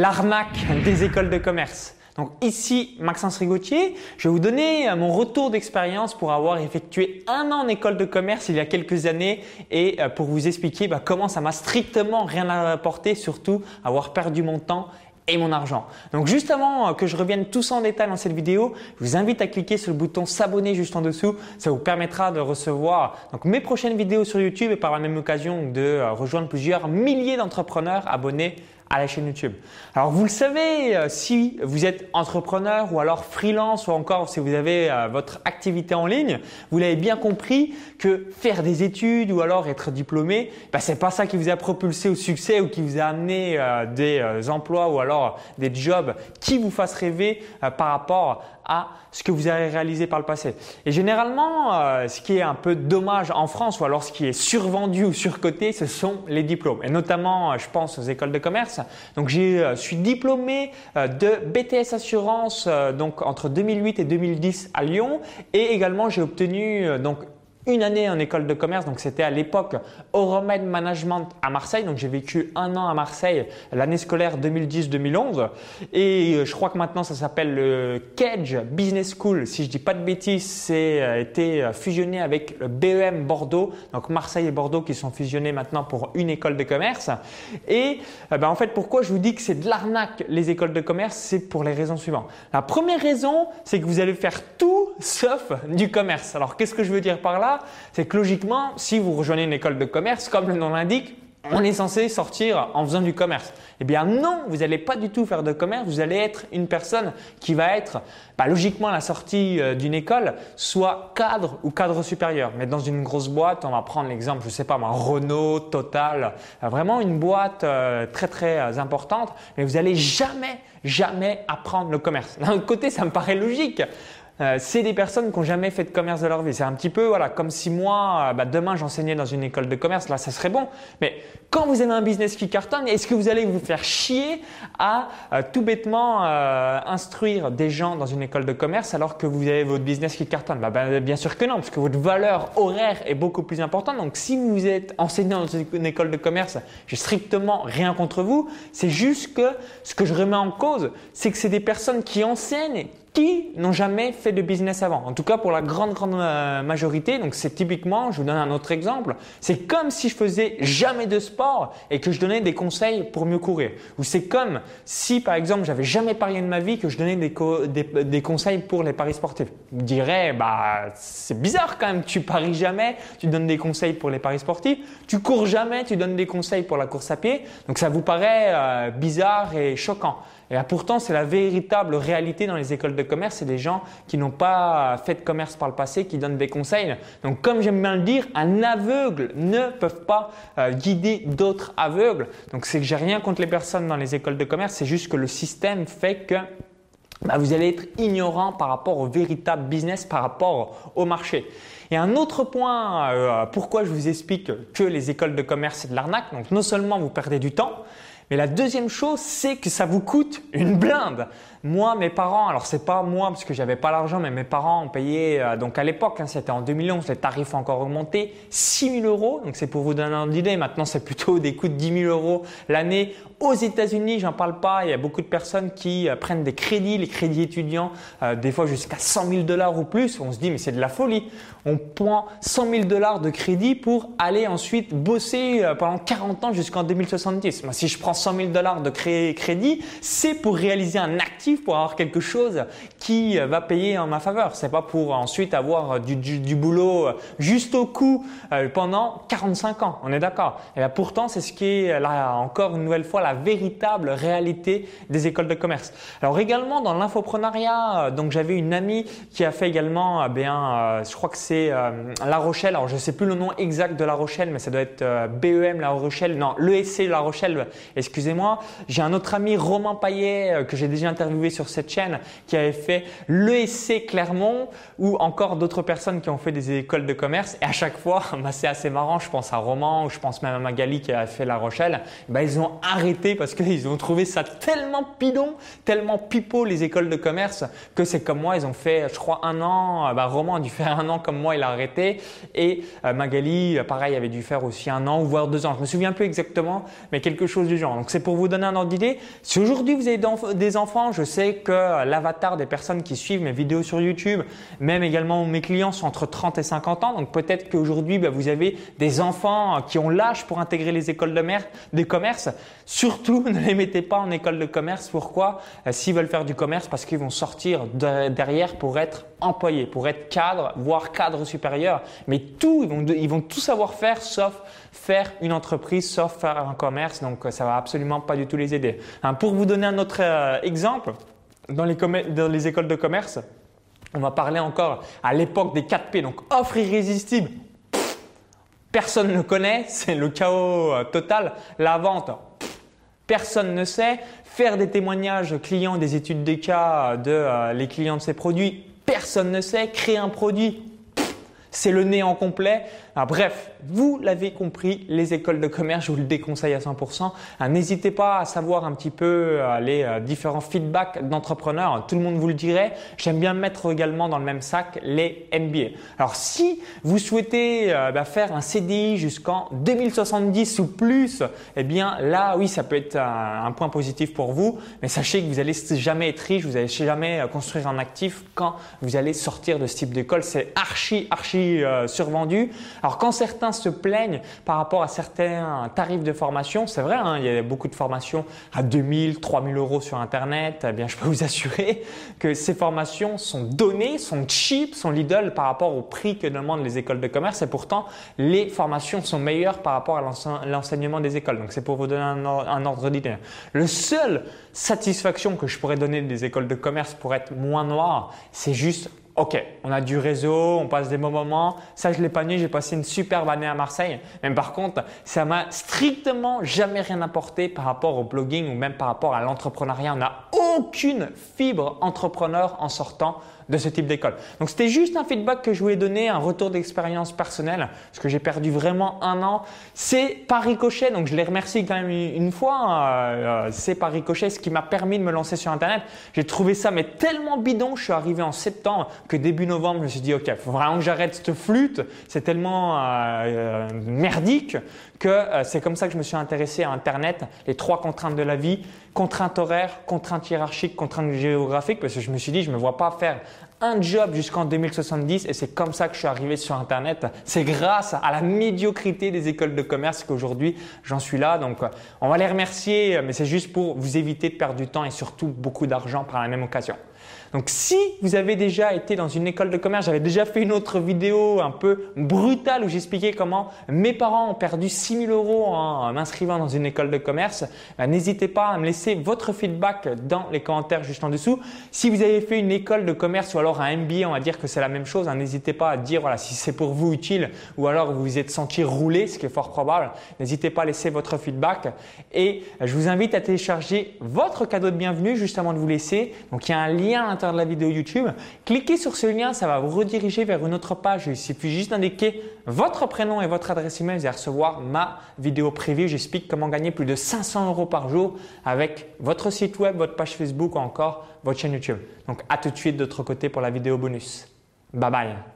l'arnaque des écoles de commerce. Donc ici, Maxence Rigotier, je vais vous donner euh, mon retour d'expérience pour avoir effectué un an en école de commerce il y a quelques années et euh, pour vous expliquer bah, comment ça m'a strictement rien apporté, surtout avoir perdu mon temps et mon argent. Donc juste avant euh, que je revienne tout ça en détail dans cette vidéo, je vous invite à cliquer sur le bouton s'abonner juste en dessous. Ça vous permettra de recevoir mes prochaines vidéos sur YouTube et par la même occasion de rejoindre plusieurs milliers d'entrepreneurs abonnés à la chaîne YouTube. Alors vous le savez, euh, si vous êtes entrepreneur ou alors freelance ou encore si vous avez euh, votre activité en ligne, vous l'avez bien compris que faire des études ou alors être diplômé, bah, c'est pas ça qui vous a propulsé au succès ou qui vous a amené euh, des emplois ou alors des jobs qui vous fassent rêver par rapport à ce que vous avez réalisé par le passé. Et généralement, euh, ce qui est un peu dommage en France ou alors ce qui est survendu ou surcoté, ce sont les diplômes. Et notamment, euh, je pense aux écoles de commerce. Donc, je euh, suis diplômé de BTS Assurance donc entre 2008 et 2010 à Lyon. Et également, j'ai obtenu donc une année en école de commerce, donc c'était à l'époque Euromed Management à Marseille, donc j'ai vécu un an à Marseille l'année scolaire 2010-2011 et euh, je crois que maintenant ça s'appelle le Cage Business School, si je dis pas de bêtises, c'est euh, été euh, fusionné avec le BEM Bordeaux, donc Marseille et Bordeaux qui sont fusionnés maintenant pour une école de commerce et ben en fait pourquoi je vous dis que c'est de l'arnaque les écoles de commerce, c'est pour les raisons suivantes. La première raison, c'est que vous allez faire tout sauf du commerce. Alors qu'est-ce que je veux dire par là? C'est que logiquement, si vous rejoignez une école de commerce, comme le nom l'indique, on est censé sortir en faisant du commerce. Eh bien non, vous n'allez pas du tout faire de commerce, vous allez être une personne qui va être, bah, logiquement à la sortie euh, d'une école, soit cadre ou cadre supérieur. Mais dans une grosse boîte, on va prendre l'exemple, je ne sais pas moi, Renault, Total, euh, vraiment une boîte euh, très très importante, mais vous n'allez jamais, jamais apprendre le commerce. D'un autre côté, ça me paraît logique. Euh, c'est des personnes qui n'ont jamais fait de commerce de leur vie. C'est un petit peu voilà, comme si moi, euh, bah, demain, j'enseignais dans une école de commerce, là, ça serait bon. Mais quand vous avez un business qui cartonne, est-ce que vous allez vous faire chier à euh, tout bêtement instruire des gens dans une école de commerce alors que vous avez votre business qui cartonne? Bah, bah, Bien sûr que non, parce que votre valeur horaire est beaucoup plus importante. Donc, si vous êtes enseignant dans une école de commerce, j'ai strictement rien contre vous. C'est juste que ce que je remets en cause, c'est que c'est des personnes qui enseignent qui n'ont jamais fait de business avant. En tout cas, pour la grande, grande euh, majorité. Donc, c'est typiquement, je vous donne un autre exemple. C'est comme si je faisais jamais de sport et que je donnais des conseils pour mieux courir. Ou c'est comme si, par exemple, j'avais jamais parié de ma vie que je donnais des, des, conseils pour les paris sportifs. Vous direz, bah, c'est bizarre quand même. Tu paries jamais, tu donnes des conseils pour les paris sportifs. Tu cours jamais, tu donnes des conseils pour la course à pied. Donc, ça vous paraît euh, bizarre et choquant. Et pourtant, c'est la véritable réalité dans les écoles de commerce. C'est des gens qui n'ont pas fait de commerce par le passé, qui donnent des conseils. Donc, comme j'aime bien le dire, un aveugle ne peut pas euh, guider d'autres aveugles. Donc, c'est que j'ai rien contre les personnes dans les écoles de commerce. C'est juste que le système fait que bah, vous allez être ignorant par rapport au véritable business, par rapport au marché. Et un autre point, euh, pourquoi je vous explique que les écoles de commerce c'est de l'arnaque. Donc, non seulement vous perdez du temps, mais la deuxième chose, c'est que ça vous coûte une blinde. Moi, mes parents, alors c'est pas moi parce que j'avais pas l'argent, mais mes parents ont payé, euh, donc à l'époque, hein, c'était en 2011, les tarifs ont encore augmenté, 6 000 euros. Donc c'est pour vous donner une idée. Maintenant, c'est plutôt des coûts de 10 000 euros l'année. Aux États-Unis, j'en parle pas. Il y a beaucoup de personnes qui euh, prennent des crédits, les crédits étudiants, euh, des fois jusqu'à 100 000 dollars ou plus. On se dit, mais c'est de la folie. On prend 100 000 dollars de crédit pour aller ensuite bosser pendant 40 ans jusqu'en 2070. Moi, si je prends 100 000 dollars de crédit, c'est pour réaliser un actif pour avoir quelque chose qui va payer en ma faveur. C'est pas pour ensuite avoir du, du, boulot juste au euh, pendant 45 ans. On est d'accord. Et là, pourtant, c'est ce qui est encore une nouvelle fois la véritable réalité des écoles de commerce. Alors également dans l'infoprenariat, euh, donc j'avais une amie qui a fait également, eh bien, euh, je crois que c'est La Rochelle. Alors je sais plus le nom exact de La Rochelle, mais ça doit être BEM La Rochelle. Non, l'ESC La Rochelle. Excusez-moi. J'ai un autre ami Romain Paillet que j'ai déjà interviewé sur cette chaîne qui avait fait l'ESC Clermont ou encore d'autres personnes qui ont fait des écoles de commerce. Et à chaque fois, bah, c'est assez marrant. Je pense à Roman ou je pense même à Magali qui a fait La Rochelle. Bah, ils ont arrêté parce qu'ils ont trouvé ça tellement bidon, tellement pipeau les écoles de commerce que c'est comme moi. Ils ont fait, je crois, un an. Bah, Roman a dû faire un an comme moi, il a arrêté. Et euh, Magali, pareil, avait dû faire aussi un an voire deux ans. Je me souviens plus exactement, mais quelque chose du genre. Donc c'est pour vous donner un ordre d'idée. Si aujourd'hui vous avez des enfants, je sais que l'avatar des personnes qui suivent mes vidéos sur YouTube, même également mes clients sont entre 30 et 50 ans. Donc peut-être qu'aujourd'hui bah, vous avez des enfants qui ont l'âge pour intégrer les écoles de mer, des commerces. Surtout ne les mettez pas en école de commerce. Pourquoi? Euh, S'ils veulent faire du commerce, parce qu'ils vont sortir derrière pour être employés, pour être cadre, voire cadre supérieur. Mais tout, ils vont, ils tout savoir faire sauf faire une entreprise, sauf faire un commerce. Donc ça va absolument pas du tout les aider. Hein, pour vous donner un autre euh, exemple, dans les, écoles de commerce, on va parler encore à l'époque des 4P, donc offre irrésistible. personne ne connaît, c'est le chaos euh, total. La vente, personne ne sait. Faire des témoignages clients, des études des cas de euh, les clients de ces produits, personne ne sait. Créer un produit, c'est le néant complet. Ah, bref, vous l'avez compris, les écoles de commerce, je vous le déconseille à 100%. Ah, n'hésitez pas à savoir un petit peu euh, les euh, différents feedbacks d'entrepreneurs. Tout le monde vous le dirait. J'aime bien mettre également dans le même sac les MBA. Alors, si vous souhaitez euh, bah, faire un CDI jusqu'en 2070 ou plus, eh bien là, oui, ça peut être un, point positif pour vous. Mais sachez que vous allez jamais être riche, vous n'allez jamais construire un actif quand vous allez sortir de ce type d'école. C'est archi, archi survendu. Alors quand certains se plaignent par rapport à certains tarifs de formation, c'est vrai, hein, il y a beaucoup de formations à 2000, 3000 euros sur Internet, eh bien je peux vous assurer que ces formations sont données, sont cheap, sont Lidl par rapport au prix que demandent les écoles de commerce et pourtant les formations sont meilleures par rapport à l'enseignement des écoles. Donc c'est pour vous donner un, ordre d'idée. Le seul satisfaction que je pourrais donner des écoles de commerce pour être moins noir, c'est juste Ok, on a du réseau, on passe des bons moments. Ça, je l'ai pas nié, j'ai passé une superbe année à Marseille. Mais par contre, ça m'a strictement jamais rien apporté par rapport au blogging ou même par rapport à l'entrepreneuriat. On n'a aucune fibre entrepreneur en sortant de ce type d'école. Donc c'était juste un feedback que je voulais donner, un retour d'expérience personnelle, parce que j'ai perdu vraiment un an. C'est par ricochet, donc je les remercie quand même une fois. Euh, c'est par ricochet ce qui m'a permis de me lancer sur Internet. J'ai trouvé ça mais tellement bidon, je suis arrivé en septembre que début novembre, je me suis dit ok, faut vraiment que j'arrête cette flûte. C'est tellement euh, euh, merdique que euh, c'est comme ça que je me suis intéressé à Internet, les trois contraintes de la vie, contraintes horaires, contraintes hiérarchiques, contraintes géographiques, parce que je me suis dit, je me vois pas faire un job jusqu'en 2070 et c'est comme ça que je suis arrivé sur Internet. C'est grâce à la médiocrité des écoles de commerce qu'aujourd'hui j'en suis là. Donc on va les remercier, mais c'est juste pour vous éviter de perdre du temps et surtout beaucoup d'argent par la même occasion. Donc si vous avez déjà été dans une école de commerce, j'avais déjà fait une autre vidéo un peu brutale où j'expliquais comment mes parents ont perdu 6000 euros en m'inscrivant dans une école de commerce. Ben, n'hésitez pas à me laisser votre feedback dans les commentaires juste en dessous. Si vous avez fait une école de commerce ou alors un MBA, on va dire que c'est la même chose. Hein. N'hésitez pas à dire si c'est pour vous utile ou alors vous vous êtes senti rouler, ce qui est fort probable. N'hésitez pas à laisser votre feedback. Et je vous invite à télécharger votre cadeau de bienvenue juste avant de vous laisser. À l'intérieur de la vidéo YouTube. Cliquez sur ce lien, ça va vous rediriger vers une autre page. Il suffit juste d'indiquer votre prénom et votre adresse email et recevoir ma vidéo privée. J'explique comment gagner plus de 500 euros par jour avec votre site web, votre page Facebook ou encore votre chaîne YouTube. Donc à tout de suite de l'autre côté pour la vidéo bonus. Bye bye.